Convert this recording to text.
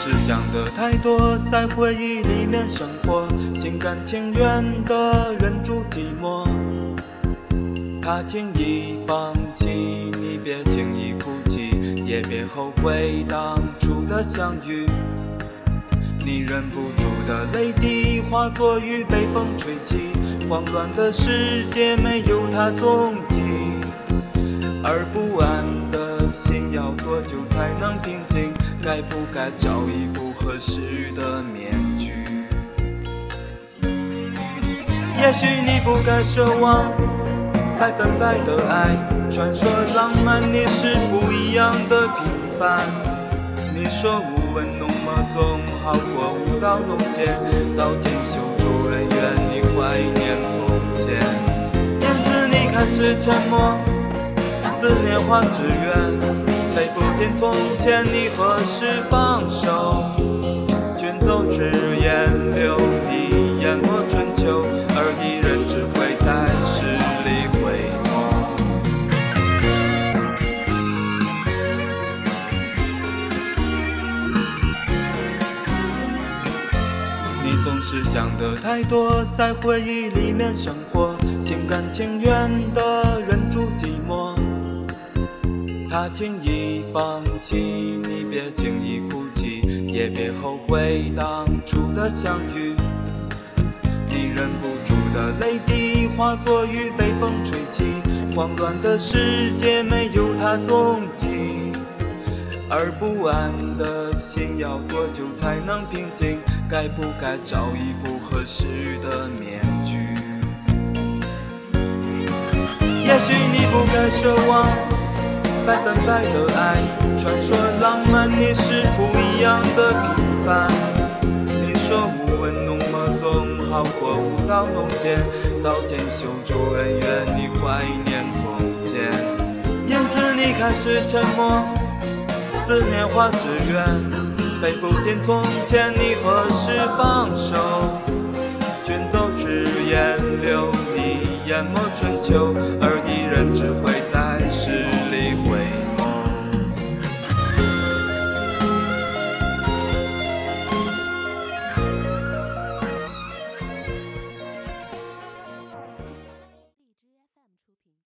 是想的太多，在回忆里面生活，心甘情愿的忍住寂寞。他轻易放弃，你别轻易哭泣，也别后悔当初的相遇。你忍不住的泪滴化作雨，被风吹起，慌乱的世界没有他踪迹，而不安心要多久才能平静？该不该找一副合适的面具？也许你不该奢望百分百的爱，传说浪漫你是不一样的平凡。你说无问浓墨总好过舞刀弄剑，刀剑修竹恩怨，你怀念从前。因此你开始沉默，思念化志远。泪不见从前，你何时放手？卷走纸烟，留你淹没春秋，而一人只会在十里回眸。你总是想的太多，在回忆里面生活，心甘情愿的忍住。他轻易放弃，你别轻易哭泣，也别后悔当初的相遇。你忍不住的泪滴化作雨，被风吹起，慌乱的世界没有他踪迹，而不安的心要多久才能平静？该不该找一副合适的面具？也许你不该奢望。百分百的爱，传说浪漫，你是不一样的平凡。你说无问浓墨总好过舞刀弄剑，刀剑修竹恩怨，你怀念从前。因此你开始沉默，思念化纸鸢。飞不见从前，你何时放手？卷走纸烟，留你淹没春秋，而一人只会在十里。